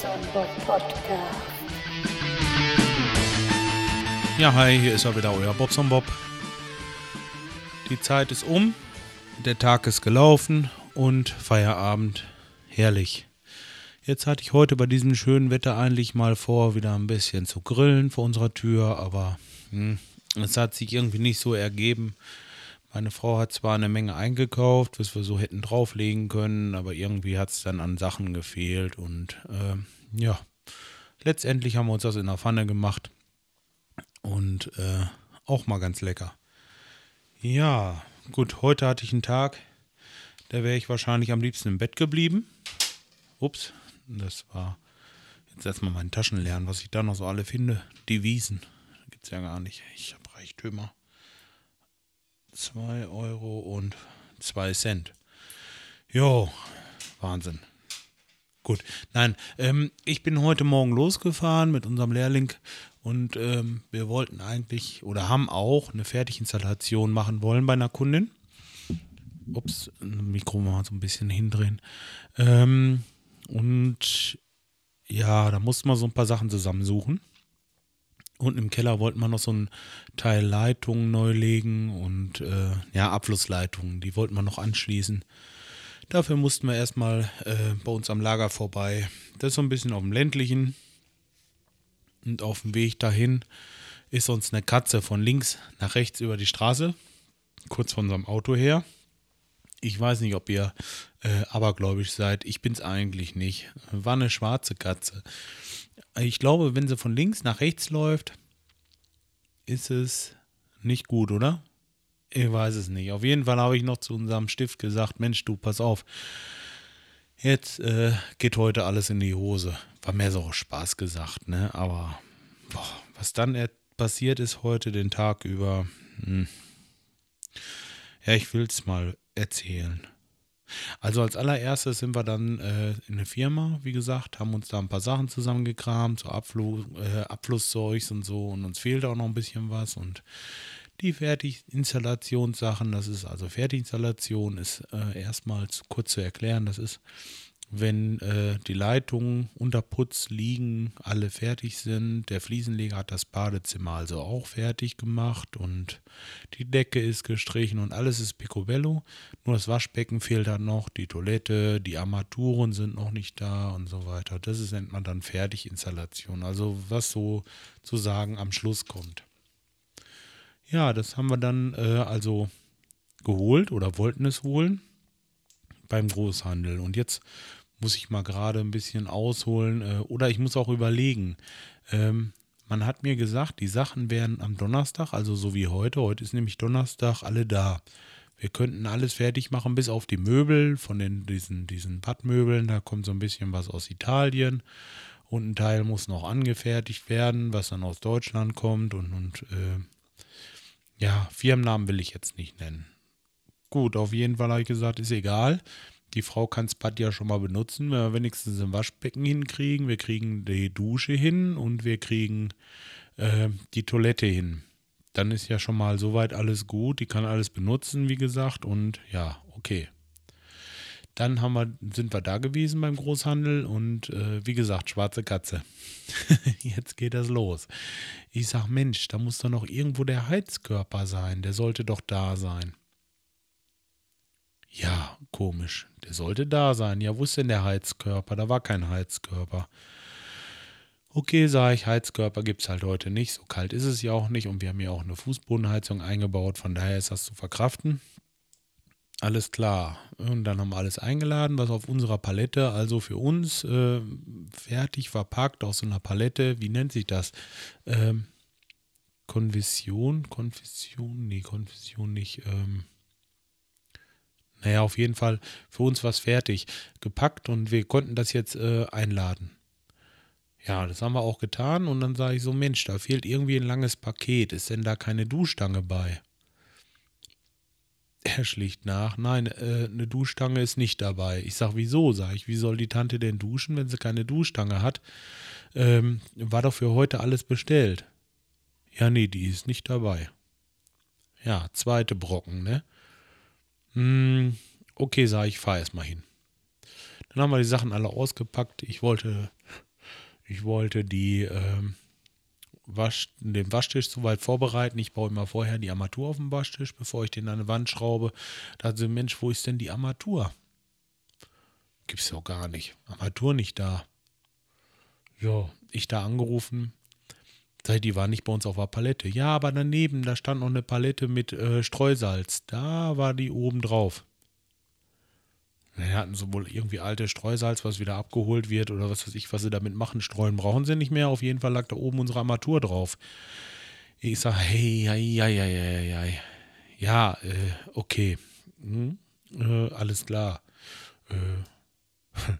Bob Podcast. Ja, hi, hier ist er wieder, euer Bobson Bob. Die Zeit ist um, der Tag ist gelaufen und Feierabend. Herrlich. Jetzt hatte ich heute bei diesem schönen Wetter eigentlich mal vor, wieder ein bisschen zu grillen vor unserer Tür, aber hm, es hat sich irgendwie nicht so ergeben. Meine Frau hat zwar eine Menge eingekauft, was wir so hätten drauflegen können, aber irgendwie hat es dann an Sachen gefehlt und äh, ja, letztendlich haben wir uns das in der Pfanne gemacht und äh, auch mal ganz lecker. Ja, gut, heute hatte ich einen Tag, da wäre ich wahrscheinlich am liebsten im Bett geblieben. Ups, das war jetzt erstmal meine Taschen lernen, was ich da noch so alle finde. Die Wiesen, gibt es ja gar nicht. Ich habe Reichtümer. 2 Euro und 2 Cent. Jo, Wahnsinn. Gut, nein, ähm, ich bin heute Morgen losgefahren mit unserem Lehrling und ähm, wir wollten eigentlich oder haben auch eine Fertiginstallation machen wollen bei einer Kundin. Ups, Mikro mal so ein bisschen hindrehen. Ähm, und ja, da mussten wir so ein paar Sachen zusammensuchen. Unten im Keller wollten wir noch so ein Teil Leitungen neu legen und äh, ja, Abflussleitungen, die wollten wir noch anschließen. Dafür mussten wir erstmal äh, bei uns am Lager vorbei. Das ist so ein bisschen auf dem ländlichen. Und auf dem Weg dahin ist uns eine Katze von links nach rechts über die Straße, kurz von unserem Auto her. Ich weiß nicht, ob ihr äh, abergläubisch seid. Ich bin es eigentlich nicht. War eine schwarze Katze. Ich glaube, wenn sie von links nach rechts läuft, ist es nicht gut, oder? Ich weiß es nicht. Auf jeden Fall habe ich noch zu unserem Stift gesagt, Mensch, du, pass auf. Jetzt äh, geht heute alles in die Hose. War mehr so Spaß gesagt, ne? Aber boah, was dann passiert ist heute den Tag über, hm. ja, ich will es mal erzählen. Also als allererstes sind wir dann äh, in eine Firma, wie gesagt, haben uns da ein paar Sachen zusammengekramt, so Abflu äh, Abflusszeugs und so. Und uns fehlt auch noch ein bisschen was. Und die Fertiginstallationssachen, das ist also Fertiginstallation, ist äh, erstmal kurz zu erklären, das ist wenn äh, die Leitungen unter Putz liegen, alle fertig sind. Der Fliesenleger hat das Badezimmer also auch fertig gemacht und die Decke ist gestrichen und alles ist picobello. Nur das Waschbecken fehlt dann noch, die Toilette, die Armaturen sind noch nicht da und so weiter. Das ist, nennt man dann Fertiginstallation. Also was so zu sagen am Schluss kommt. Ja, das haben wir dann äh, also geholt oder wollten es holen beim Großhandel. Und jetzt muss ich mal gerade ein bisschen ausholen äh, oder ich muss auch überlegen. Ähm, man hat mir gesagt, die Sachen wären am Donnerstag, also so wie heute, heute ist nämlich Donnerstag, alle da. Wir könnten alles fertig machen, bis auf die Möbel von den, diesen, diesen Badmöbeln. Da kommt so ein bisschen was aus Italien. Und ein Teil muss noch angefertigt werden, was dann aus Deutschland kommt. Und, und äh, ja, Firmennamen will ich jetzt nicht nennen. Gut, auf jeden Fall habe ich gesagt, ist egal. Die Frau kann das Bad ja schon mal benutzen, wenn wir wenigstens ein Waschbecken hinkriegen. Wir kriegen die Dusche hin und wir kriegen äh, die Toilette hin. Dann ist ja schon mal soweit alles gut. Die kann alles benutzen, wie gesagt. Und ja, okay. Dann haben wir, sind wir da gewesen beim Großhandel und äh, wie gesagt, schwarze Katze. Jetzt geht das los. Ich sag, Mensch, da muss doch noch irgendwo der Heizkörper sein. Der sollte doch da sein. Ja, komisch. Der sollte da sein. Ja, wo ist denn der Heizkörper? Da war kein Heizkörper. Okay, sage ich, Heizkörper gibt es halt heute nicht. So kalt ist es ja auch nicht. Und wir haben ja auch eine Fußbodenheizung eingebaut. Von daher ist das zu verkraften. Alles klar. Und dann haben wir alles eingeladen, was auf unserer Palette, also für uns, äh, fertig verpackt aus so einer Palette. Wie nennt sich das? Ähm, Konvision? Konfession? Nee, Konfession nicht. Ähm, naja, auf jeden Fall für uns was fertig gepackt und wir konnten das jetzt äh, einladen. Ja, das haben wir auch getan und dann sage ich so, Mensch, da fehlt irgendwie ein langes Paket. Ist denn da keine Duschstange bei? Er schlicht nach, nein, äh, eine Duschstange ist nicht dabei. Ich sage, wieso? Sage ich, wie soll die Tante denn duschen, wenn sie keine Duschstange hat? Ähm, war doch für heute alles bestellt. Ja, nee, die ist nicht dabei. Ja, zweite Brocken, ne? Hm, okay, sag ich, fahr erst mal hin. Dann haben wir die Sachen alle ausgepackt. Ich wollte Ich wollte die ähm, Wasch, den Waschtisch soweit vorbereiten. Ich baue immer vorher die Armatur auf den Waschtisch, bevor ich den an eine Wand schraube. Da dachte ich, Mensch, wo ist denn die Armatur? Gibt's doch gar nicht. Armatur nicht da. Ja, ich da angerufen. Die war nicht bei uns auf der Palette. Ja, aber daneben, da stand noch eine Palette mit äh, Streusalz. Da war die oben drauf. Wir hatten so wohl irgendwie alte Streusalz, was wieder abgeholt wird oder was weiß ich, was sie damit machen. Streuen brauchen sie nicht mehr. Auf jeden Fall lag da oben unsere Armatur drauf. Ich sage, hey, hey, hey, hey, hey, ja, äh, okay, hm, äh, alles klar. Äh,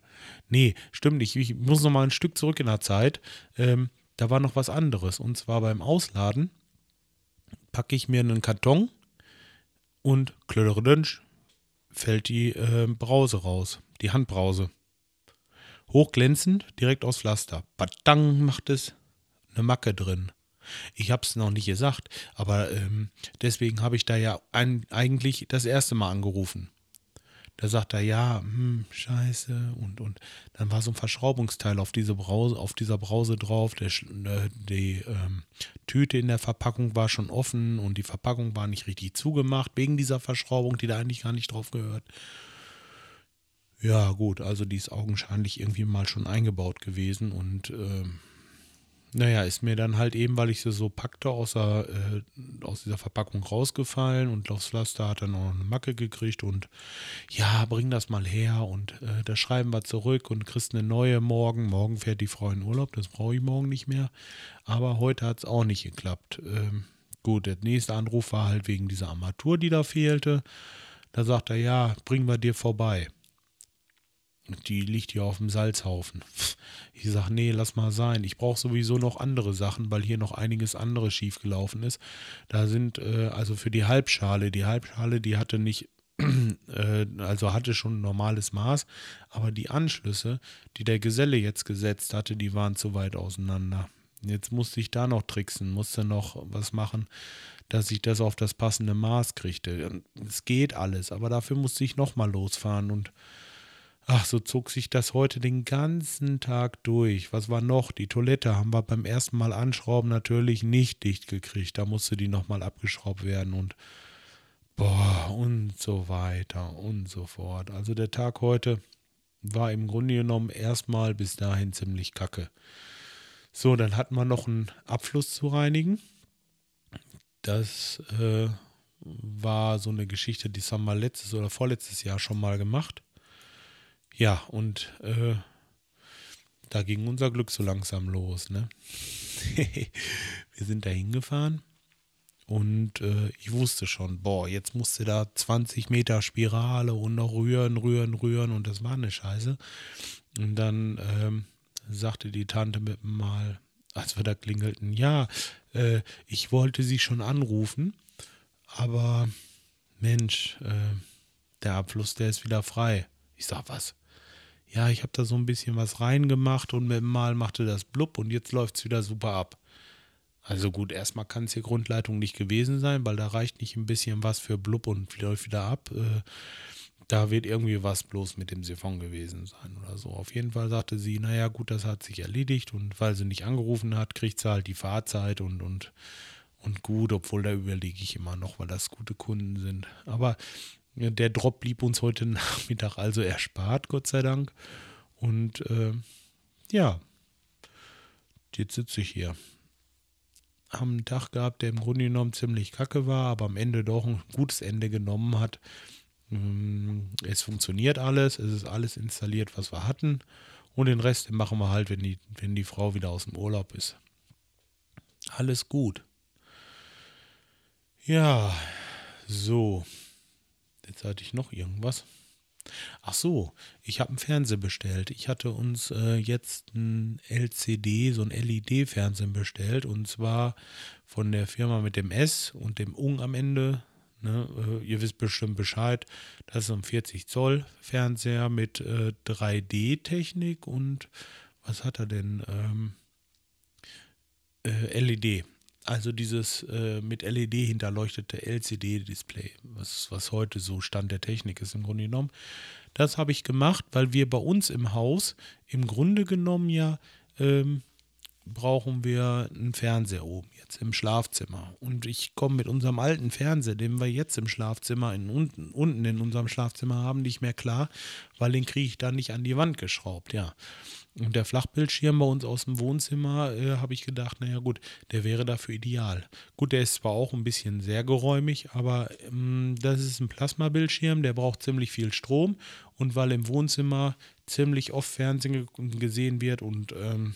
nee, stimmt nicht. Ich muss noch mal ein Stück zurück in der Zeit. Ähm, da war noch was anderes. Und zwar beim Ausladen packe ich mir einen Karton und klöderdünsch fällt die äh, Brause raus, die Handbrause. Hochglänzend, direkt aus Pflaster. Badang macht es eine Macke drin. Ich habe es noch nicht gesagt, aber ähm, deswegen habe ich da ja ein, eigentlich das erste Mal angerufen. Da sagt er, ja, hm, scheiße. Und, und dann war so ein Verschraubungsteil auf, diese Brause, auf dieser Brause drauf. Der, äh, die ähm, Tüte in der Verpackung war schon offen und die Verpackung war nicht richtig zugemacht, wegen dieser Verschraubung, die da eigentlich gar nicht drauf gehört. Ja, gut, also die ist augenscheinlich irgendwie mal schon eingebaut gewesen und ähm, naja, ist mir dann halt eben, weil ich sie so packte, aus, der, äh, aus dieser Verpackung rausgefallen und Laufs Pflaster hat dann auch eine Macke gekriegt und ja, bring das mal her und äh, da schreiben wir zurück und kriegst eine neue morgen. Morgen fährt die Frau in Urlaub, das brauche ich morgen nicht mehr. Aber heute hat es auch nicht geklappt. Ähm, gut, der nächste Anruf war halt wegen dieser Armatur, die da fehlte. Da sagt er, ja, bringen wir dir vorbei die liegt hier auf dem Salzhaufen. Ich sage, nee, lass mal sein. Ich brauche sowieso noch andere Sachen, weil hier noch einiges anderes schiefgelaufen ist. Da sind, äh, also für die Halbschale, die Halbschale, die hatte nicht, äh, also hatte schon ein normales Maß, aber die Anschlüsse, die der Geselle jetzt gesetzt hatte, die waren zu weit auseinander. Jetzt musste ich da noch tricksen, musste noch was machen, dass ich das auf das passende Maß kriegte. Es geht alles, aber dafür musste ich nochmal losfahren und Ach, so zog sich das heute den ganzen Tag durch. Was war noch? Die Toilette haben wir beim ersten Mal anschrauben natürlich nicht dicht gekriegt. Da musste die nochmal abgeschraubt werden und boah, und so weiter und so fort. Also der Tag heute war im Grunde genommen erstmal bis dahin ziemlich kacke. So, dann hatten wir noch einen Abfluss zu reinigen. Das äh, war so eine Geschichte, die haben wir letztes oder vorletztes Jahr schon mal gemacht. Ja, und äh, da ging unser Glück so langsam los. Ne? wir sind da hingefahren und äh, ich wusste schon, boah, jetzt musste da 20 Meter Spirale und noch rühren, rühren, rühren und das war eine Scheiße. Und dann ähm, sagte die Tante mit mal, als wir da klingelten, ja, äh, ich wollte sie schon anrufen, aber Mensch, äh, der Abfluss, der ist wieder frei. Ich sag, was? Ja, ich habe da so ein bisschen was reingemacht und mit dem Mal machte das blub und jetzt läuft es wieder super ab. Also gut, erstmal kann es hier Grundleitung nicht gewesen sein, weil da reicht nicht ein bisschen was für blub und läuft wieder ab. Äh, da wird irgendwie was bloß mit dem Siphon gewesen sein oder so. Auf jeden Fall sagte sie, naja gut, das hat sich erledigt und weil sie nicht angerufen hat, kriegt sie halt die Fahrzeit und, und, und gut, obwohl da überlege ich immer noch, weil das gute Kunden sind. Aber der Drop blieb uns heute Nachmittag also erspart, Gott sei Dank. Und äh, ja, jetzt sitze ich hier. Haben einen Tag gehabt, der im Grunde genommen ziemlich kacke war, aber am Ende doch ein gutes Ende genommen hat. Mm, es funktioniert alles, es ist alles installiert, was wir hatten. Und den Rest machen wir halt, wenn die, wenn die Frau wieder aus dem Urlaub ist. Alles gut. Ja, so. Jetzt hatte ich noch irgendwas. Ach so, ich habe einen Fernseher bestellt. Ich hatte uns äh, jetzt ein LCD, so ein LED-Fernsehen bestellt und zwar von der Firma mit dem S und dem Ung am Ende. Ne? Äh, ihr wisst bestimmt Bescheid. Das ist ein 40 Zoll Fernseher mit äh, 3D-Technik und was hat er denn? Ähm, äh, LED. Also dieses äh, mit LED hinterleuchtete LCD-Display, was, was heute so Stand der Technik ist im Grunde genommen. Das habe ich gemacht, weil wir bei uns im Haus im Grunde genommen ja ähm, brauchen wir einen Fernseher oben jetzt im Schlafzimmer. Und ich komme mit unserem alten Fernseher, den wir jetzt im Schlafzimmer, in, unten, unten in unserem Schlafzimmer haben, nicht mehr klar, weil den kriege ich da nicht an die Wand geschraubt, ja. Und der Flachbildschirm bei uns aus dem Wohnzimmer, äh, habe ich gedacht, naja gut, der wäre dafür ideal. Gut, der ist zwar auch ein bisschen sehr geräumig, aber ähm, das ist ein Plasmabildschirm, der braucht ziemlich viel Strom. Und weil im Wohnzimmer ziemlich oft Fernsehen gesehen wird und ähm,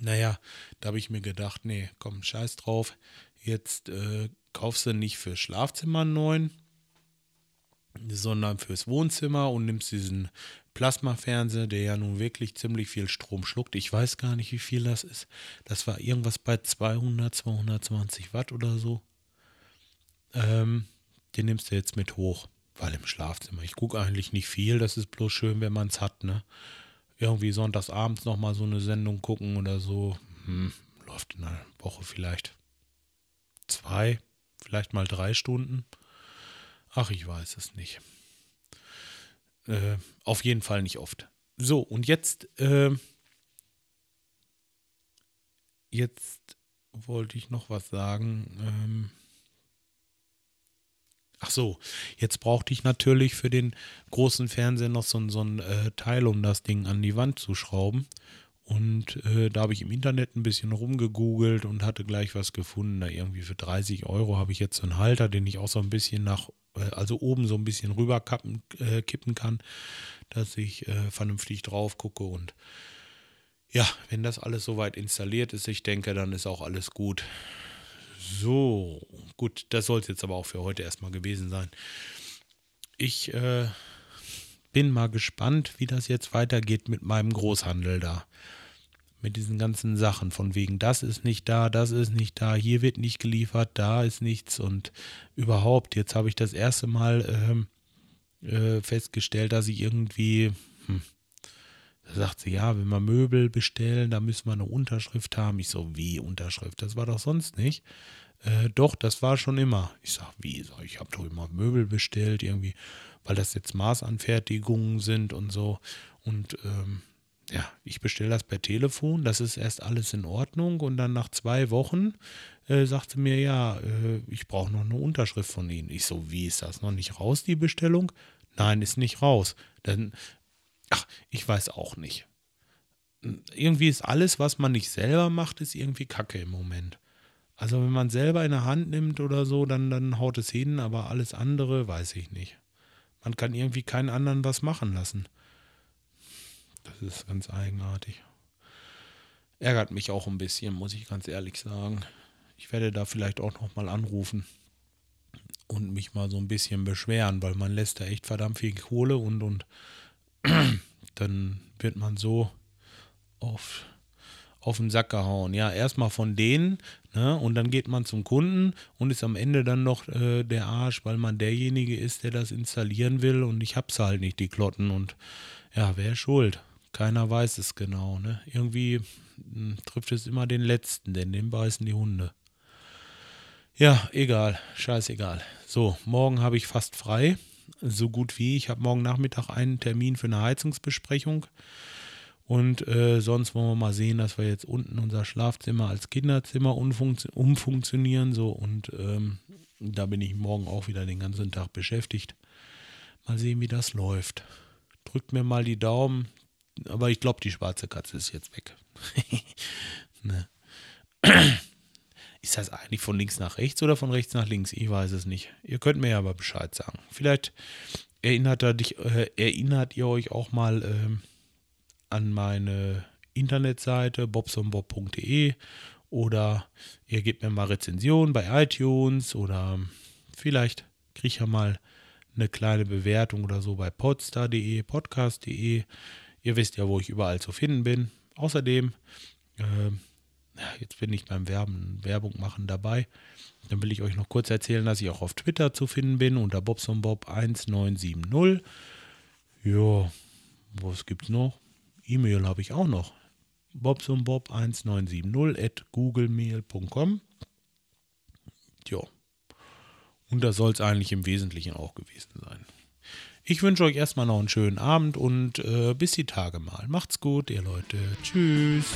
naja, da habe ich mir gedacht, nee, komm, scheiß drauf. Jetzt äh, kaufst du nicht fürs Schlafzimmer einen neuen, sondern fürs Wohnzimmer und nimmst diesen Plasmafernseher, der ja nun wirklich ziemlich viel Strom schluckt. Ich weiß gar nicht, wie viel das ist. Das war irgendwas bei 200, 220 Watt oder so. Ähm, den nimmst du jetzt mit hoch, weil im Schlafzimmer. Ich gucke eigentlich nicht viel, das ist bloß schön, wenn man es hat, ne? Irgendwie sonntags abends nochmal so eine Sendung gucken oder so. Hm, läuft in einer Woche vielleicht zwei, vielleicht mal drei Stunden. Ach, ich weiß es nicht. Äh, auf jeden Fall nicht oft. So, und jetzt, äh, jetzt wollte ich noch was sagen. Ähm, ach so, jetzt brauchte ich natürlich für den großen Fernseher noch so, so ein äh, Teil, um das Ding an die Wand zu schrauben. Und äh, da habe ich im Internet ein bisschen rumgegoogelt und hatte gleich was gefunden. Da irgendwie für 30 Euro habe ich jetzt so einen Halter, den ich auch so ein bisschen nach also oben so ein bisschen rüber kappen, äh, kippen kann, dass ich äh, vernünftig drauf gucke und ja, wenn das alles soweit installiert ist, ich denke, dann ist auch alles gut. So, gut, das soll es jetzt aber auch für heute erstmal gewesen sein. Ich äh, bin mal gespannt, wie das jetzt weitergeht mit meinem Großhandel da mit diesen ganzen Sachen, von wegen, das ist nicht da, das ist nicht da, hier wird nicht geliefert, da ist nichts und überhaupt, jetzt habe ich das erste Mal ähm, äh, festgestellt, dass ich irgendwie, hm, da sagt sie, ja, wenn wir Möbel bestellen, da müssen wir eine Unterschrift haben. Ich so, wie Unterschrift? Das war doch sonst nicht. Äh, doch, das war schon immer. Ich sag, wie? Ich habe doch immer Möbel bestellt, irgendwie, weil das jetzt Maßanfertigungen sind und so. Und ähm, ja, ich bestelle das per Telefon, das ist erst alles in Ordnung und dann nach zwei Wochen äh, sagte mir, ja, äh, ich brauche noch eine Unterschrift von Ihnen. Ich so, wie ist das noch nicht raus, die Bestellung? Nein, ist nicht raus. Dann, ach, ich weiß auch nicht. Irgendwie ist alles, was man nicht selber macht, ist irgendwie Kacke im Moment. Also wenn man selber in der Hand nimmt oder so, dann, dann haut es hin, aber alles andere weiß ich nicht. Man kann irgendwie keinen anderen was machen lassen. Das ist ganz eigenartig. Ärgert mich auch ein bisschen, muss ich ganz ehrlich sagen. Ich werde da vielleicht auch noch mal anrufen und mich mal so ein bisschen beschweren, weil man lässt da echt verdammt viel Kohle und und dann wird man so auf auf den Sack gehauen. Ja, erstmal von denen, ne, und dann geht man zum Kunden und ist am Ende dann noch äh, der Arsch, weil man derjenige ist, der das installieren will und ich hab's halt nicht, die Klotten und ja, wer ist schuld? Keiner weiß es genau. Ne? Irgendwie hm, trifft es immer den Letzten, denn den beißen die Hunde. Ja, egal, scheißegal. So, morgen habe ich fast frei, so gut wie. Ich habe morgen Nachmittag einen Termin für eine Heizungsbesprechung. Und äh, sonst wollen wir mal sehen, dass wir jetzt unten unser Schlafzimmer als Kinderzimmer umfunktionieren. So, und ähm, da bin ich morgen auch wieder den ganzen Tag beschäftigt. Mal sehen, wie das läuft. Drückt mir mal die Daumen, aber ich glaube, die schwarze Katze ist jetzt weg. ne. Ist das eigentlich von links nach rechts oder von rechts nach links? Ich weiß es nicht. Ihr könnt mir ja aber Bescheid sagen. Vielleicht erinnert, dich, äh, erinnert ihr euch auch mal äh, an meine Internetseite bobsonbob.de oder ihr gebt mir mal Rezensionen bei iTunes oder vielleicht kriege ich ja mal eine kleine Bewertung oder so bei podstar.de, podcast.de. Ihr wisst ja, wo ich überall zu finden bin. Außerdem, äh, jetzt bin ich beim Werben, Werbung machen dabei. Dann will ich euch noch kurz erzählen, dass ich auch auf Twitter zu finden bin unter bobsonbob1970. Ja, was gibt's noch? E-Mail habe ich auch noch. bobsonbob1970 at googlemail.com. Ja. Und das soll es eigentlich im Wesentlichen auch gewesen sein. Ich wünsche euch erstmal noch einen schönen Abend und äh, bis die Tage mal. Macht's gut, ihr Leute. Tschüss.